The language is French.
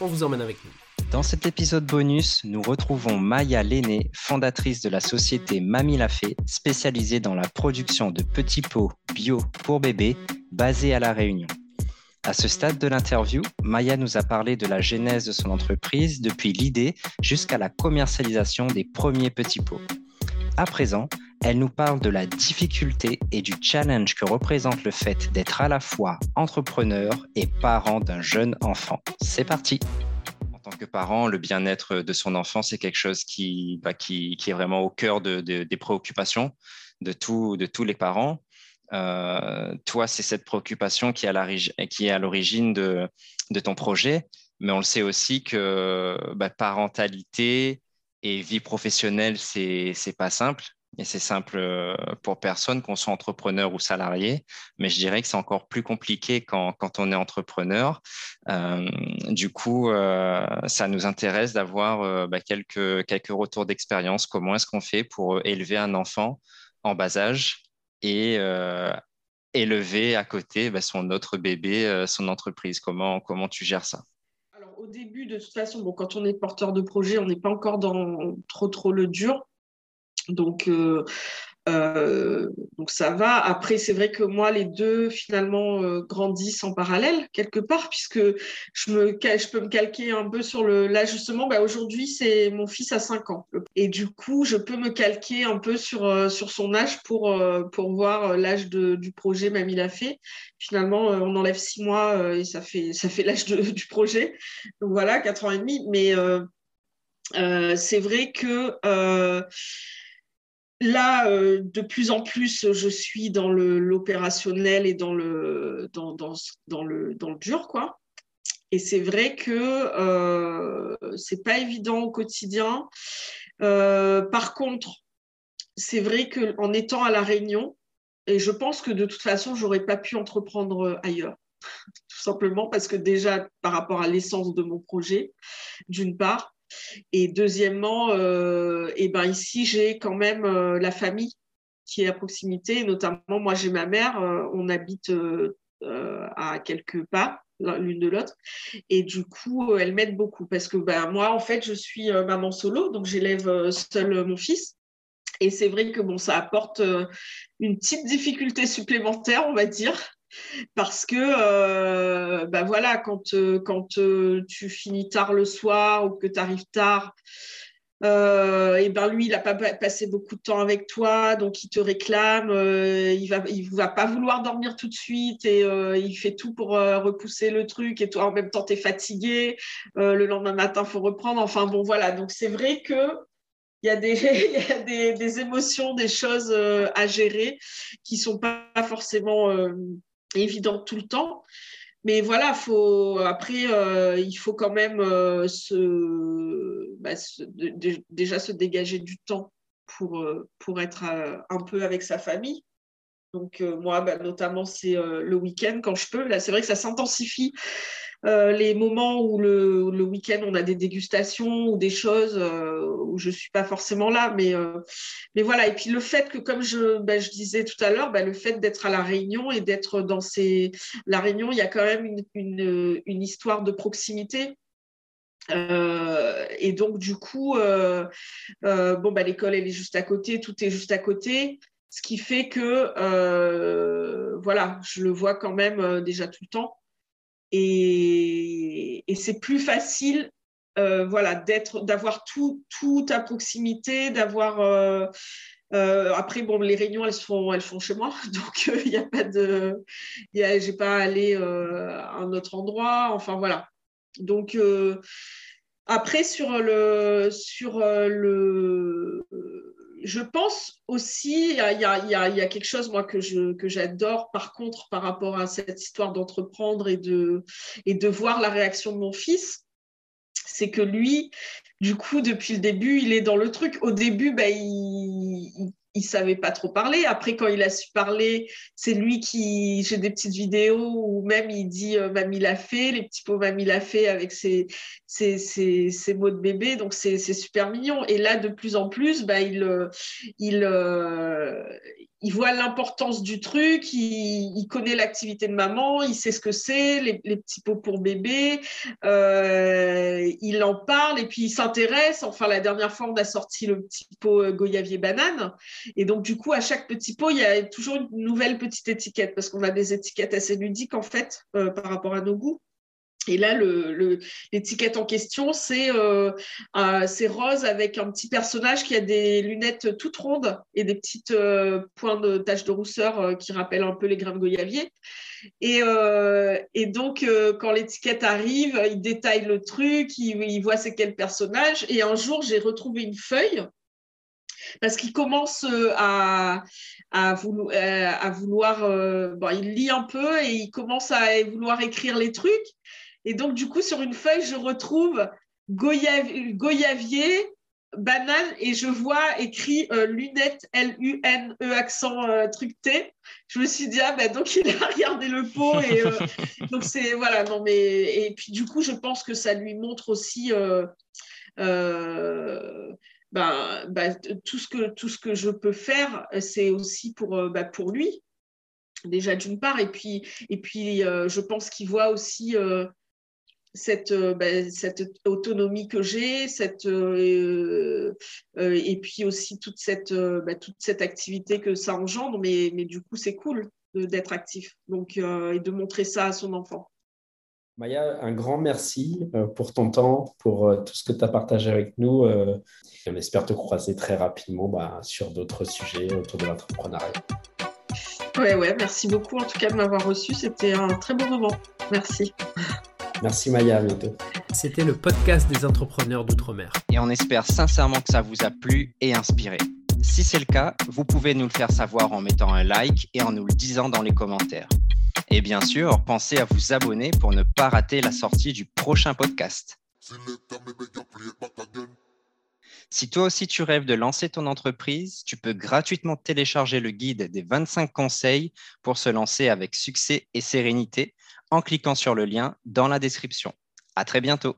on vous emmène avec nous. Dans cet épisode bonus, nous retrouvons Maya Lenné, fondatrice de la société Mamie la Fée, spécialisée dans la production de petits pots bio pour bébés, basée à La Réunion. À ce stade de l'interview, Maya nous a parlé de la genèse de son entreprise depuis l'idée jusqu'à la commercialisation des premiers petits pots. À présent, elle nous parle de la difficulté et du challenge que représente le fait d'être à la fois entrepreneur et parent d'un jeune enfant. C'est parti En tant que parent, le bien-être de son enfant, c'est quelque chose qui, bah, qui, est vraiment au cœur des préoccupations de, de tous les parents. Euh, toi, c'est cette préoccupation qui est à l'origine de, ton projet, mais on le sait aussi que bah, parentalité et vie professionnelle, c'est pas simple. Et c'est simple euh, pour personne, qu'on soit entrepreneur ou salarié, mais je dirais que c'est encore plus compliqué quand, on est entrepreneur. Euh, du coup, ça nous intéresse d'avoir bah, quelques, quelques retours d'expérience. Comment est-ce qu'on fait pour élever un enfant en bas âge et euh, élever à côté bah, son autre bébé, euh, son entreprise? Comment, comment tu gères ça? Au début, de toute façon, bon, quand on est porteur de projet, on n'est pas encore dans trop, trop le dur. Donc, euh, euh, donc ça va. Après, c'est vrai que moi, les deux finalement euh, grandissent en parallèle quelque part, puisque je, peux me calquer un peu sur le. Là, justement, bah, aujourd'hui, c'est mon fils a 5 ans. Et du coup, je peux me calquer un peu sur, son âge pour, voir l'âge du projet Mamie l'a fait. Finalement, on enlève 6 mois et ça fait, ça fait l'âge du projet. Donc voilà, 4 ans et demi. Mais c'est vrai que Là, euh, de plus en plus, je suis dans l'opérationnel et dans le, dans, dur. Et c'est vrai que euh, c'est pas évident au quotidien. Euh, par contre, c'est vrai qu'en étant à La Réunion, et je pense que de toute façon, j'aurais pas pu entreprendre ailleurs. Tout simplement parce que déjà, par rapport à l'essence de mon projet, d'une part, et deuxièmement, euh, et ben ici, j'ai quand même euh, la famille qui est à proximité. Notamment, moi, j'ai ma mère. Euh, on habite à quelques pas l'une de l'autre. Et du coup, elle m'aide beaucoup parce que ben, moi, en fait, je suis maman solo, donc j'élève seul mon fils. Et c'est vrai que bon, ça apporte une petite difficulté supplémentaire, on va dire, parce que euh, bah voilà, quand, euh, quand euh, tu finis tard le soir ou que tu arrives tard, et ben lui, il n'a pas passé beaucoup de temps avec toi, donc il te réclame, il va, il va pas vouloir dormir tout de suite et il fait tout pour repousser le truc et toi en même temps tu es fatigué, le lendemain matin il faut reprendre, enfin bon voilà, donc c'est vrai que il y a, des, il y a des, des, émotions, des choses à gérer qui sont pas forcément évident tout le temps. Mais voilà, faut, après, euh, il faut quand même euh, se, bah, déjà se dégager du temps pour, euh, pour être un peu avec sa famille. Donc moi, bah, notamment, c'est le week-end quand je peux. Là, c'est vrai que ça s'intensifie euh, les moments où le, le week-end on a des dégustations ou des choses euh, où je suis pas forcément là, mais euh, mais voilà. Et puis le fait que, comme je, ben, je disais tout à l'heure, ben, le fait d'être à la Réunion et d'être dans ces la Réunion, il y a quand même une, une, histoire de proximité. Euh, et donc, du coup, euh, euh, bon, bah, l'école, elle est juste à côté, tout est juste à côté, ce qui fait que, voilà, je le vois quand même déjà tout le temps. Et, c'est plus facile euh, voilà, d'avoir tout, tout à proximité, d'avoir. Euh, euh, après, bon, les réunions, elles font, elles font chez moi, donc il n'y a pas de, j'ai pas à aller à un autre endroit. Enfin voilà. Donc après sur le, sur le je pense aussi, il y a, quelque chose que j'adore par contre par rapport à cette histoire d'entreprendre et de, voir la réaction de mon fils, c'est que lui, du coup, depuis le début, il est dans le truc. Au début, bah, il, il savait pas trop parler. Après, quand il a su parler, c'est lui qui. J'ai des petites vidéos où même il dit euh, Mamie l'a fait, les petits pots Mamie l'a fait avec ses, ses, ses, mots de bébé. Donc, c'est super mignon. Et là, de plus en plus, bah, il, euh, il, euh, il voit l'importance du truc, il, connaît l'activité de maman, il sait ce que c'est, les, petits pots pour bébé, euh, il en parle et puis il s'intéresse. Enfin, la dernière fois, on a sorti le petit pot goyavier banane. Et donc, du coup, à chaque petit pot, il y a toujours une nouvelle petite étiquette parce qu'on a des étiquettes assez ludiques, en fait, euh, par rapport à nos goûts. Et là, l'étiquette en question, euh, c'est rose avec un petit personnage qui a des lunettes toutes rondes et des petites euh, points de taches de rousseur euh, qui rappellent un peu les grains de goyavier. Et donc, quand l'étiquette arrive, il détaille le truc, il, voit c'est quel personnage. Et un jour, j'ai retrouvé une feuille parce qu'il commence à, à, vouloir, à vouloir bon, il lit un peu et il commence à vouloir écrire les trucs. Et donc, du coup, sur une feuille, je retrouve Goyavier, banane, et je vois écrit euh, lunettes, L-U-N-E, accent euh, truc T. Je me suis dit, ah ben donc il a regardé le pot. Et, euh, donc, c'est, voilà, non, mais. Et puis, du coup, je pense que ça lui montre aussi. Ben, ben, tout, ce que, tout ce que je peux faire, c'est aussi pour, ben, pour lui, déjà d'une part, et puis, et puis je pense qu'il voit aussi cette, euh, ben, cette autonomie que j'ai, euh, euh, et puis aussi toute cette, toute cette activité que ça engendre. Mais, mais du coup, c'est cool d'être actif donc, et de montrer ça à son enfant. Maya, un grand merci pour ton temps, pour tout ce que tu as partagé avec nous. on espère te croiser très rapidement bah, sur d'autres sujets autour de l'entrepreneuriat. Ouais, ouais, merci beaucoup en tout cas de m'avoir reçu. C'était un très bon moment. Merci. Merci Maya, à C'était le podcast des entrepreneurs d'outre-mer. Et on espère sincèrement que ça vous a plu et inspiré. Si c'est le cas, vous pouvez nous le faire savoir en mettant un like et en nous le disant dans les commentaires. Et bien sûr, pensez à vous abonner pour ne pas rater la sortie du prochain podcast. Si toi aussi tu rêves de lancer ton entreprise, tu peux gratuitement télécharger le guide des 25 conseils pour se lancer avec succès et sérénité en cliquant sur le lien dans la description. À très bientôt.